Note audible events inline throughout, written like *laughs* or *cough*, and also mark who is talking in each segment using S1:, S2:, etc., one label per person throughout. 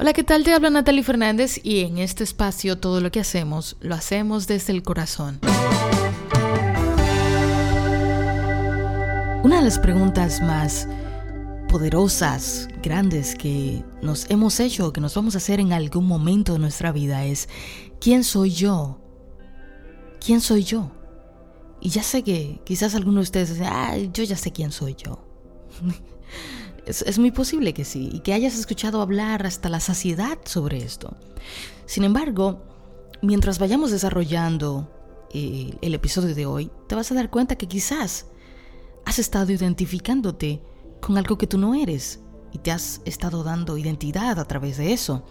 S1: Hola, ¿qué tal? Te habla Natalie Fernández y en este espacio todo lo que hacemos lo hacemos desde el corazón. Una de las preguntas más poderosas, grandes que nos hemos hecho que nos vamos a hacer en algún momento de nuestra vida es, ¿quién soy yo? ¿Quién soy yo? Y ya sé que quizás algunos de ustedes dicen, ah, yo ya sé quién soy yo. *laughs* es, muy posible que sí, y que hayas escuchado hablar hasta la saciedad sobre esto. Sin embargo, mientras vayamos desarrollando eh, el episodio de hoy, te vas a dar cuenta que quizás has estado identificándote con algo que tú no eres y te has estado dando identidad a través de eso.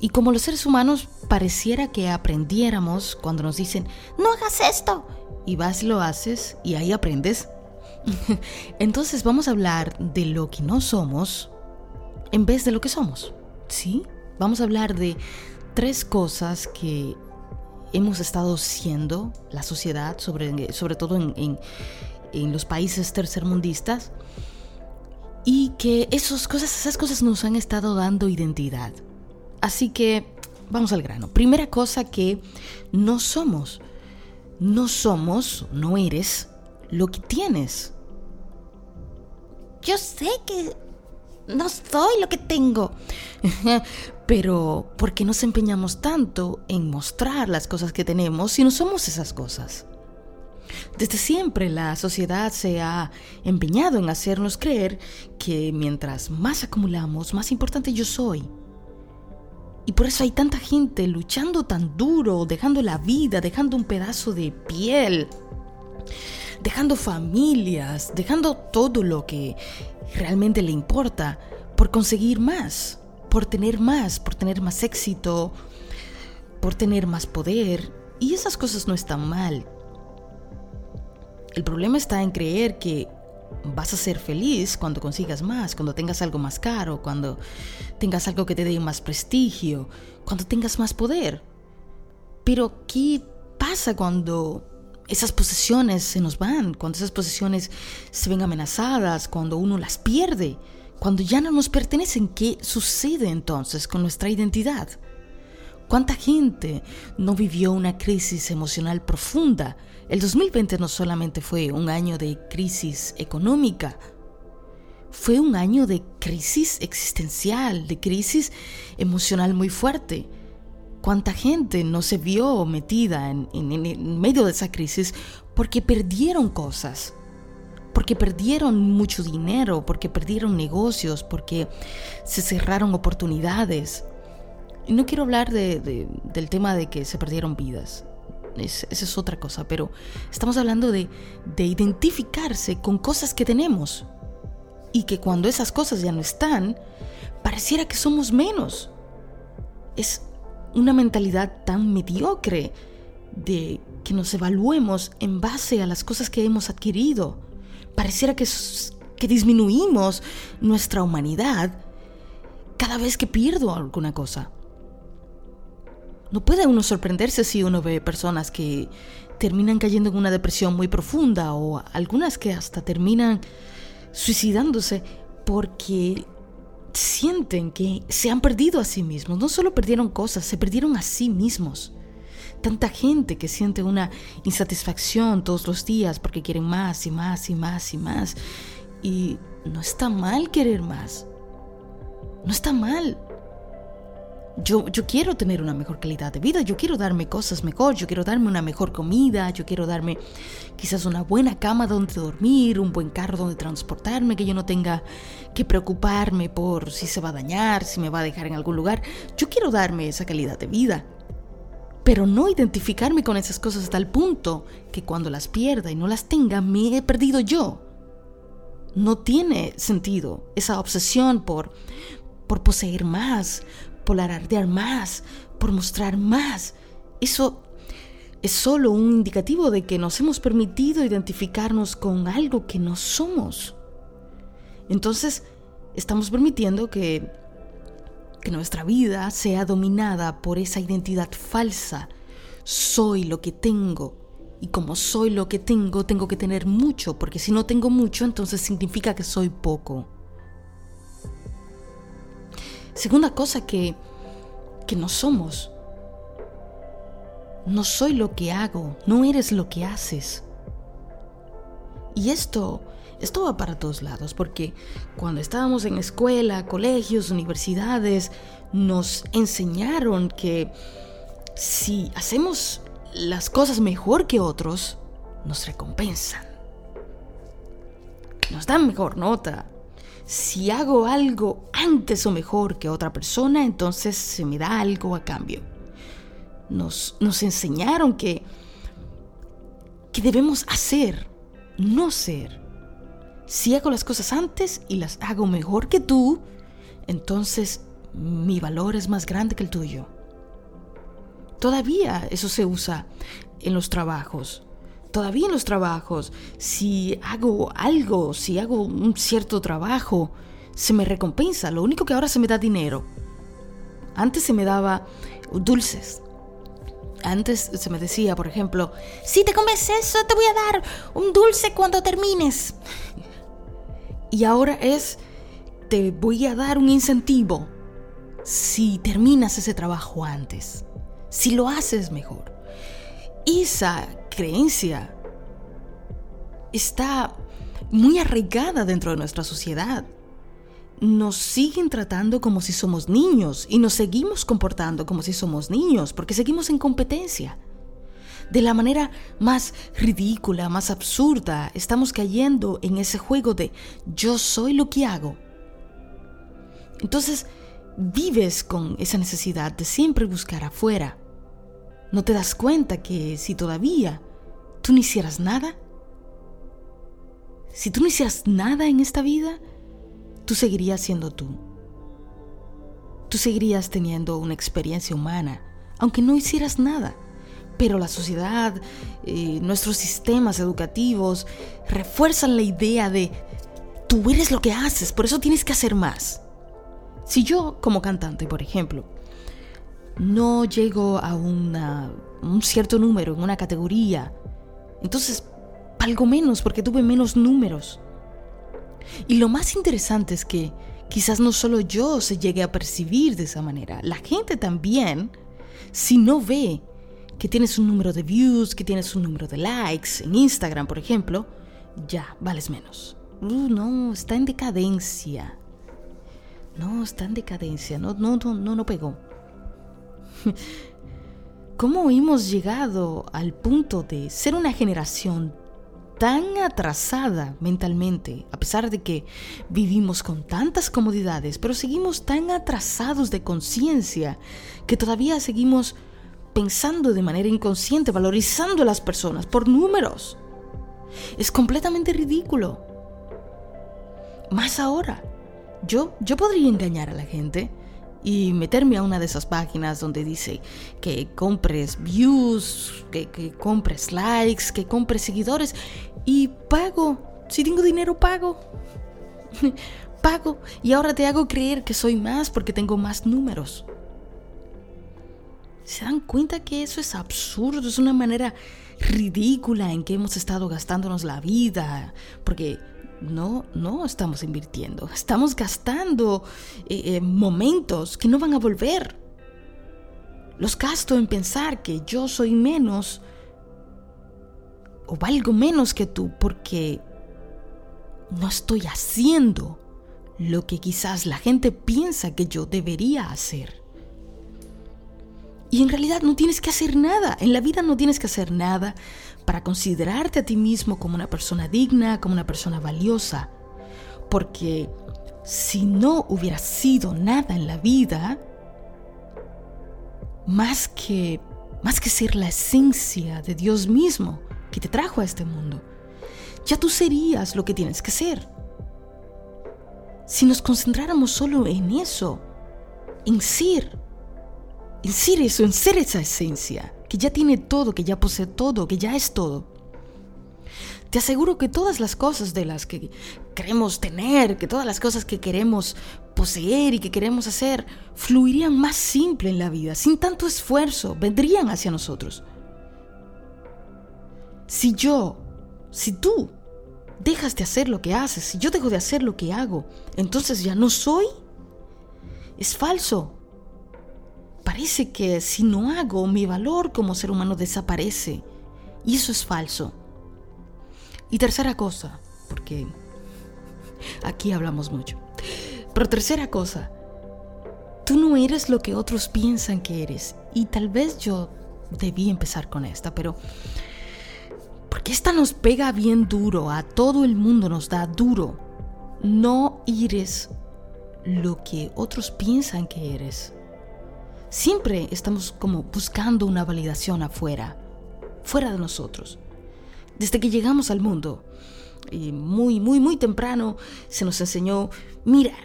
S1: Y como los seres humanos pareciera que aprendiéramos cuando nos dicen, no hagas esto, y vas y lo haces y ahí aprendes. *laughs* Entonces vamos a hablar de lo que no somos en vez de lo que somos. ¿Sí? Vamos a hablar de tres cosas que hemos estado siendo la sociedad, sobre, sobre todo en, en los países tercermundistas, y que esas cosas, esas cosas nos han estado dando identidad. Así que vamos al grano. Primera cosa que no somos. No somos, no eres lo que tienes. Yo sé que no soy lo que tengo. *laughs* Pero ¿por qué nos empeñamos tanto en mostrar las cosas que tenemos si no somos esas cosas? Desde siempre la sociedad se ha empeñado en hacernos creer que mientras más acumulamos, más importante yo soy. Y por eso hay tanta gente luchando tan duro, dejando la vida, dejando un pedazo de piel, dejando familias, dejando todo lo que realmente le importa por conseguir más, por tener más, por tener más éxito, por tener más poder. Y esas cosas no están mal. El problema está en creer que vas a ser feliz cuando consigas más, cuando tengas algo más caro, cuando tengas algo que te dé más prestigio, cuando tengas más poder. Pero ¿qué pasa cuando esas posesiones se nos van, cuando esas posesiones se ven amenazadas, cuando uno las pierde, cuando ya no nos pertenecen? ¿Qué sucede entonces con nuestra identidad? ¿Cuánta gente no vivió una crisis emocional profunda? El 2020 no solamente fue un año de crisis económica, fue un año de crisis existencial, de crisis emocional muy fuerte. ¿Cuánta gente no se vio metida en, medio de esa crisis porque perdieron cosas? porque perdieron mucho dinero, porque perdieron negocios, porque se cerraron oportunidades. Y no quiero hablar del tema de que se perdieron vidas. esa es otra cosa, pero estamos hablando de, de identificarse con cosas que tenemos. Y que cuando esas cosas ya no están, pareciera que somos menos. Es una mentalidad tan mediocre de que nos evaluemos en base a las cosas que hemos adquirido. Pareciera que, que disminuimos nuestra humanidad cada vez que pierdo alguna cosa. No puede uno sorprenderse si uno ve personas que terminan cayendo en una depresión muy profunda o algunas que hasta terminan suicidándose porque sienten que se han perdido a sí mismos. No solo perdieron cosas, se perdieron a sí mismos. Tanta gente que siente una insatisfacción todos los días porque quieren más y más y más y más. Y no está mal querer más. No está mal. Yo, yo quiero tener una mejor calidad de vida, yo quiero darme cosas mejor, yo quiero darme una mejor comida, yo quiero darme quizás una buena cama donde dormir, un buen carro donde transportarme, que yo no tenga que preocuparme por si se va a dañar, si me va a dejar en algún lugar. Yo quiero darme esa calidad de vida, pero no identificarme con esas cosas hasta el punto que cuando las pierda y no las tenga, me he perdido yo. No tiene sentido esa obsesión por, por poseer más, por alardear más, por mostrar más. Eso es solo un indicativo de que nos hemos permitido identificarnos con algo que no somos. Entonces, estamos permitiendo que, que nuestra vida sea dominada por esa identidad falsa. Soy lo que tengo. Y como soy lo que tengo, tengo que tener mucho, porque si no tengo mucho, entonces significa que soy poco. Segunda cosa que, que no somos. No soy lo que hago, no eres lo que haces. Y esto, esto va para todos lados, porque cuando estábamos en escuela, colegios, universidades, nos enseñaron que si hacemos las cosas mejor que otros, nos recompensan. Nos dan mejor nota. Si hago algo antes o mejor que otra persona, entonces se me da algo a cambio. Nos, nos enseñaron que, que debemos hacer, no ser. Si hago las cosas antes y las hago mejor que tú, entonces mi valor es más grande que el tuyo. Todavía eso se usa en los trabajos. Todavía en los trabajos, si hago algo, si hago un cierto trabajo, se me recompensa. Lo único que ahora se me da dinero. Antes se me daba dulces. Antes se me decía, por ejemplo, si te comes eso, te voy a dar un dulce cuando termines. Y ahora es, te voy a dar un incentivo si terminas ese trabajo antes, si lo haces mejor. Esa creencia está muy arraigada dentro de nuestra sociedad. Nos siguen tratando como si somos niños y nos seguimos comportando como si somos niños porque seguimos en competencia. De la manera más ridícula, más absurda, estamos cayendo en ese juego de yo soy lo que hago. Entonces, vives con esa necesidad de siempre buscar afuera. ¿No te das cuenta que si todavía tú no hicieras nada, si tú no hicieras nada en esta vida, tú seguirías siendo tú. Tú seguirías teniendo una experiencia humana, aunque no hicieras nada. Pero la sociedad, eh, nuestros sistemas educativos refuerzan la idea de tú eres lo que haces, por eso tienes que hacer más. Si yo como cantante, por ejemplo, no llego a un cierto número en una categoría, entonces algo menos porque tuve menos números. Y lo más interesante es que quizás no solo yo se llegue a percibir de esa manera, la gente también, si no ve que tienes un número de views, que tienes un número de likes en Instagram, por ejemplo, ya vales menos. Uh, no, está en decadencia. No, está en decadencia. No, no, no, no, no pegó. *laughs* ¿Cómo hemos llegado al punto de ser una generación tan atrasada mentalmente, a pesar de que vivimos con tantas comodidades, pero seguimos tan atrasados de conciencia que todavía seguimos pensando de manera inconsciente, valorizando a las personas por números? Es completamente ridículo. Más ahora, yo, yo podría engañar a la gente y meterme a una de esas páginas donde dice que compres views, que, que, compres likes, que compres seguidores y pago. Si tengo dinero, pago. *laughs* pago. Y ahora te hago creer que soy más porque tengo más números. ¿Se dan cuenta que eso es absurdo? Es una manera ridícula en que hemos estado gastándonos la vida. Porque no, no estamos invirtiendo. Estamos gastando eh, eh, momentos que no van a volver. Los gasto en pensar que yo soy menos o valgo menos que tú porque no estoy haciendo lo que quizás la gente piensa que yo debería hacer. Y en realidad no tienes que hacer nada. En la vida no tienes que hacer nada para considerarte a ti mismo como una persona digna, como una persona valiosa. Porque si no hubiera sido nada en la vida, más que, más que ser la esencia de Dios mismo que te trajo a este mundo, ya tú serías lo que tienes que ser. Si nos concentráramos solo en eso, en ser, ser eso, en ser esa esencia, que ya tiene todo, que ya posee todo, que ya es todo. Te aseguro que todas las cosas de las que queremos tener, que todas las cosas que queremos poseer y que queremos hacer, fluirían más simple en la vida, sin tanto esfuerzo, vendrían hacia nosotros. Si yo, si tú dejas de hacer lo que haces, si yo dejo de hacer lo que hago, entonces ya no soy. es falso. Parece que si no hago, mi valor como ser humano desaparece. Y eso es falso. Y tercera cosa, porque aquí hablamos mucho. Pero tercera cosa, tú no eres lo que otros piensan que eres. Y tal vez yo debí empezar con esta, pero porque esta nos pega bien duro, a todo el mundo nos da duro. No eres lo que otros piensan que eres. Siempre estamos como buscando una validación afuera, fuera de nosotros. Desde que llegamos al mundo, y muy, muy, muy temprano se nos enseñó, mira,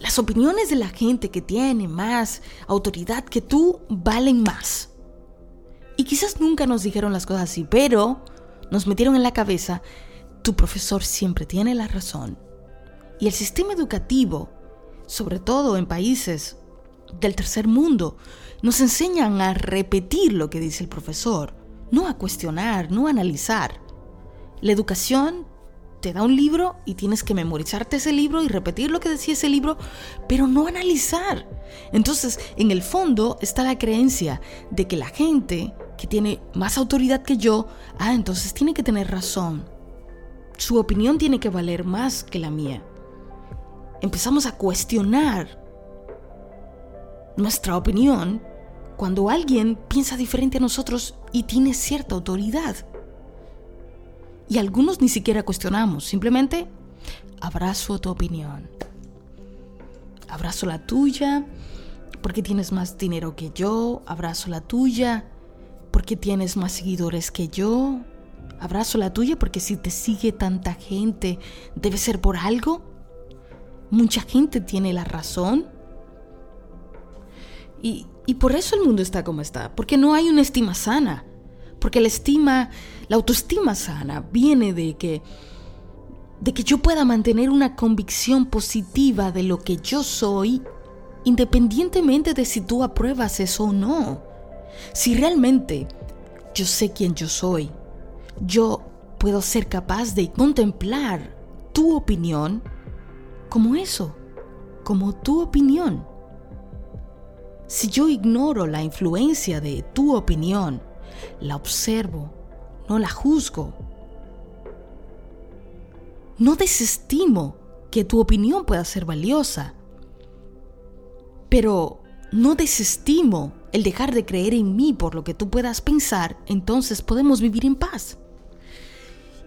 S1: las opiniones de la gente que tiene más autoridad que tú valen más. Y quizás nunca nos dijeron las cosas así, pero nos metieron en la cabeza, tu profesor siempre tiene la razón. Y el sistema educativo, sobre todo en países del tercer mundo, nos enseñan a repetir lo que dice el profesor, no a cuestionar, no a analizar. La educación te da un libro y tienes que memorizarte ese libro y repetir lo que decía ese libro, pero no analizar. Entonces, en el fondo está la creencia de que la gente que tiene más autoridad que yo, ah, entonces tiene que tener razón. Su opinión tiene que valer más que la mía. Empezamos a cuestionar nuestra opinión cuando alguien piensa diferente a nosotros y tiene cierta autoridad. Y algunos ni siquiera cuestionamos, simplemente abrazo tu opinión. Abrazo la tuya porque tienes más dinero que yo, abrazo la tuya porque tienes más seguidores que yo, abrazo la tuya porque si te sigue tanta gente debe ser por algo. Mucha gente tiene la razón. Y, por eso el mundo está como está, porque no hay una estima sana. Porque la estima, la autoestima sana viene de que de que yo pueda mantener una convicción positiva de lo que yo soy, independientemente de si tú apruebas eso o no. Si realmente yo sé quién yo soy, yo puedo ser capaz de contemplar tu opinión como eso, como tu opinión. Si yo ignoro la influencia de tu opinión, la observo, no la juzgo. No desestimo que tu opinión pueda ser valiosa, pero no desestimo el dejar de creer en mí por lo que tú puedas pensar, entonces podemos vivir en paz.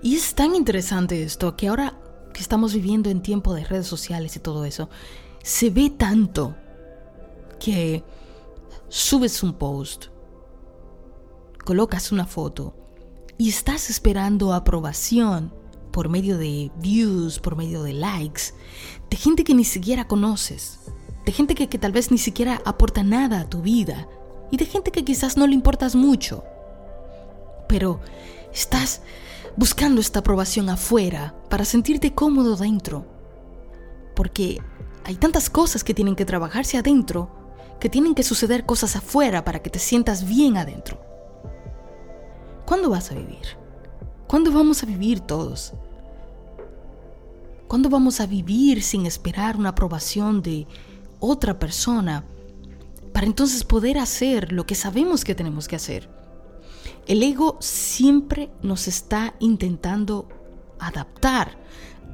S1: Y es tan interesante esto que ahora que estamos viviendo en tiempo de redes sociales y todo eso, se ve tanto que subes un post, colocas una foto y estás esperando aprobación por medio de views, por medio de likes, de gente que ni siquiera conoces, de gente que, tal vez ni siquiera aporta nada a tu vida y de gente que quizás no le importas mucho. Pero estás buscando esta aprobación afuera para sentirte cómodo dentro. Porque hay tantas cosas que tienen que trabajarse adentro, que tienen que suceder cosas afuera para que te sientas bien adentro. ¿Cuándo vas a vivir? ¿Cuándo vamos a vivir todos? ¿Cuándo vamos a vivir sin esperar una aprobación de otra persona para entonces poder hacer lo que sabemos que tenemos que hacer? El ego siempre nos está intentando adaptar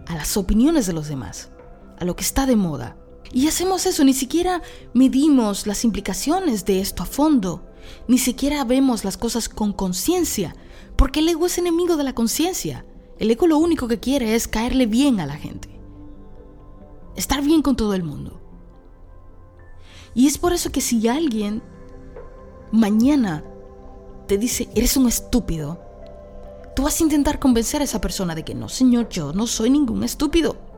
S1: a las opiniones de los demás, a lo que está de moda. Y hacemos eso, ni siquiera medimos las implicaciones de esto a fondo. Ni siquiera vemos las cosas con conciencia, porque el ego es enemigo de la conciencia. El ego lo único que quiere es caerle bien a la gente. Estar bien con todo el mundo. Y es por eso que si alguien mañana te dice, eres un estúpido, tú vas a intentar convencer a esa persona de que no, señor, yo no soy ningún estúpido.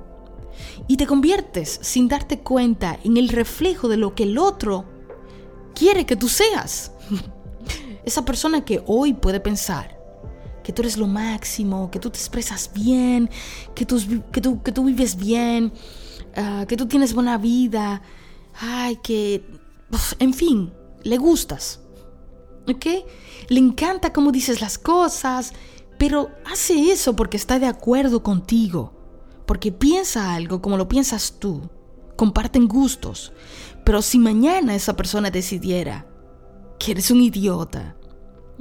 S1: Y te conviertes sin darte cuenta en el reflejo de lo que el otro quiere que tú seas. *laughs* Esa persona que hoy puede pensar que tú eres lo máximo, que tú te expresas bien, que tú, que tú, que tú vives bien, ah, que tú tienes buena vida, ay, que, en fin, le gustas, ¿ok? Le encanta cómo dices las cosas, pero hace eso porque está de acuerdo contigo, porque piensa algo como lo piensas tú, comparten gustos, pero si mañana esa persona decidiera que eres un idiota,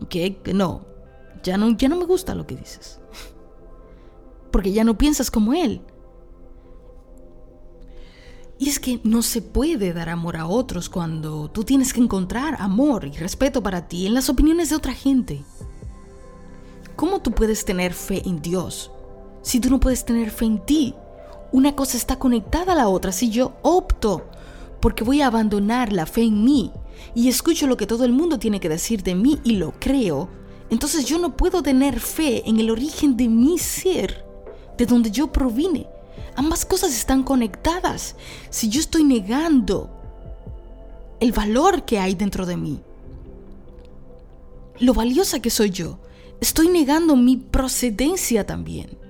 S1: que no, ya no, ya no me gusta lo que dices, *laughs* porque ya no piensas como él. Y es que no se puede dar amor a otros cuando tú tienes que encontrar amor y respeto para ti en las opiniones de otra gente. ¿Cómo tú puedes tener fe en Dios si tú no puedes tener fe en ti? Una cosa está conectada a la otra. Si yo opto porque voy a abandonar la fe en mí y escucho lo que todo el mundo tiene que decir de mí y lo creo, entonces yo no puedo tener fe en el origen de mi ser, de donde yo provine. Ambas cosas están conectadas. Si yo estoy negando el valor que hay dentro de mí, lo valiosa que soy yo, estoy negando mi procedencia también.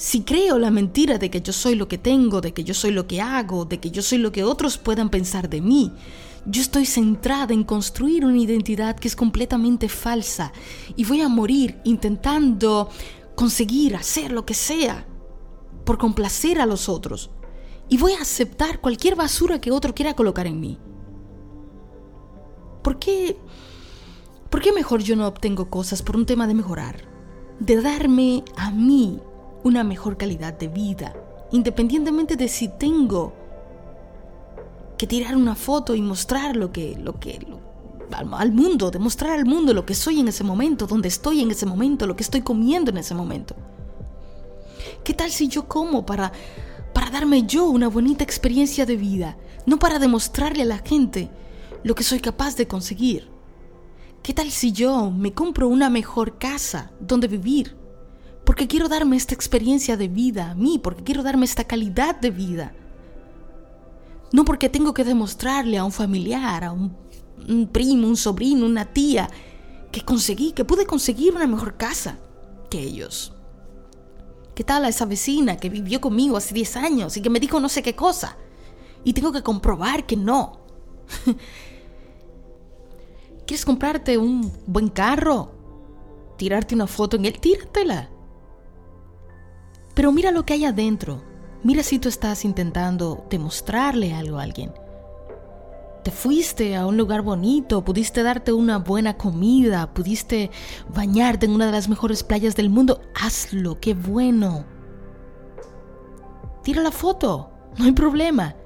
S1: Si creo la mentira de que yo soy lo que tengo, de que yo soy lo que hago, de que yo soy lo que otros puedan pensar de mí, yo estoy centrada en construir una identidad que es completamente falsa y voy a morir intentando conseguir hacer lo que sea por complacer a los otros y voy a aceptar cualquier basura que otro quiera colocar en mí. ¿Por qué, ¿Por qué mejor yo no obtengo cosas por un tema de mejorar? De darme a mí una mejor calidad de vida, independientemente de si tengo que tirar una foto y mostrar lo que, lo que, al, mundo, demostrar al mundo lo que soy en ese momento, donde estoy en ese momento, lo que estoy comiendo en ese momento. ¿Qué tal si yo como para, para darme yo una bonita experiencia de vida, no para demostrarle a la gente lo que soy capaz de conseguir? ¿Qué tal si yo me compro una mejor casa donde vivir? Porque quiero darme esta experiencia de vida a mí, porque quiero darme esta calidad de vida. No porque tengo que demostrarle a un familiar, a un, primo, un sobrino, una tía, que conseguí, que pude conseguir una mejor casa que ellos. ¿Qué tal a esa vecina que vivió conmigo hace 10 años y que me dijo no sé qué cosa? Y tengo que comprobar que no. *laughs* ¿Quieres comprarte un buen carro? ¿Tirarte una foto en él? Tíratela. Pero mira lo que hay adentro. Mira si tú estás intentando demostrarle algo a alguien. Te fuiste a un lugar bonito, pudiste darte una buena comida, pudiste bañarte en una de las mejores playas del mundo. Hazlo, qué bueno. Tira la foto, no hay problema.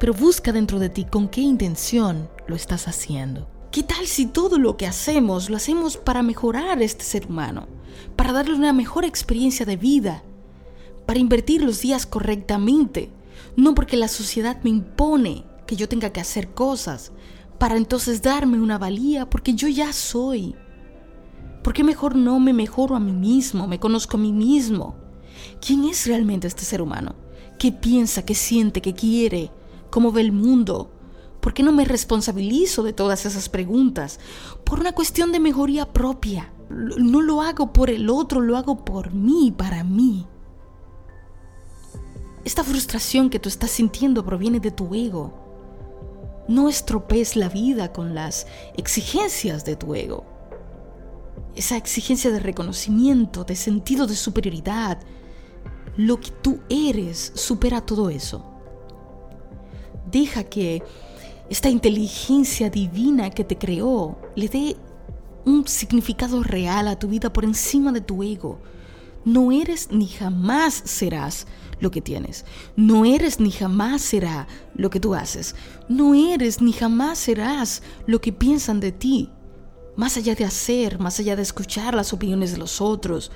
S1: Pero busca dentro de ti con qué intención lo estás haciendo. ¿Qué tal si todo lo que hacemos lo hacemos para mejorar a este ser humano? Para darle una mejor experiencia de vida, para invertir los días correctamente, no porque la sociedad me impone que yo tenga que hacer cosas, para entonces darme una valía porque yo ya soy. ¿Por qué mejor no me mejoro a mí mismo, me conozco a mí mismo? ¿Quién es realmente este ser humano? ¿Qué piensa, qué siente, qué quiere? ¿Cómo ve el mundo? ¿Por qué no me responsabilizo de todas esas preguntas? Por una cuestión de mejoría propia. No lo hago por el otro, lo hago por mí, para mí. Esta frustración que tú estás sintiendo proviene de tu ego. No estropees la vida con las exigencias de tu ego. Esa exigencia de reconocimiento, de sentido de superioridad. Lo que tú eres supera todo eso. Deja que esta inteligencia divina que te creó le dé un significado real a tu vida por encima de tu ego. No eres ni jamás serás lo que tienes. No eres ni jamás será lo que tú haces. No eres ni jamás serás lo que piensan de ti. Más allá de hacer, más allá de escuchar las opiniones de los otros,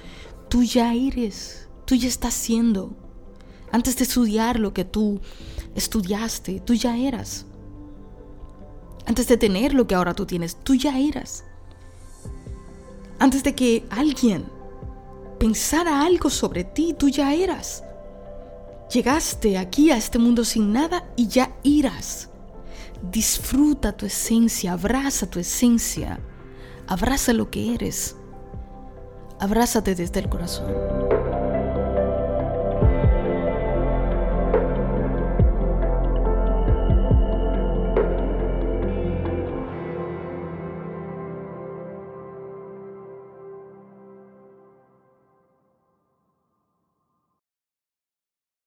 S1: tú ya eres, tú ya estás siendo. Antes de estudiar lo que tú estudiaste, tú ya eras. Antes de tener lo que ahora tú tienes, tú ya eras. Antes de que alguien pensara algo sobre ti, tú ya eras. Llegaste aquí a este mundo sin nada y ya irás. Disfruta tu esencia, abraza tu esencia, abraza lo que eres, abrázate desde el corazón.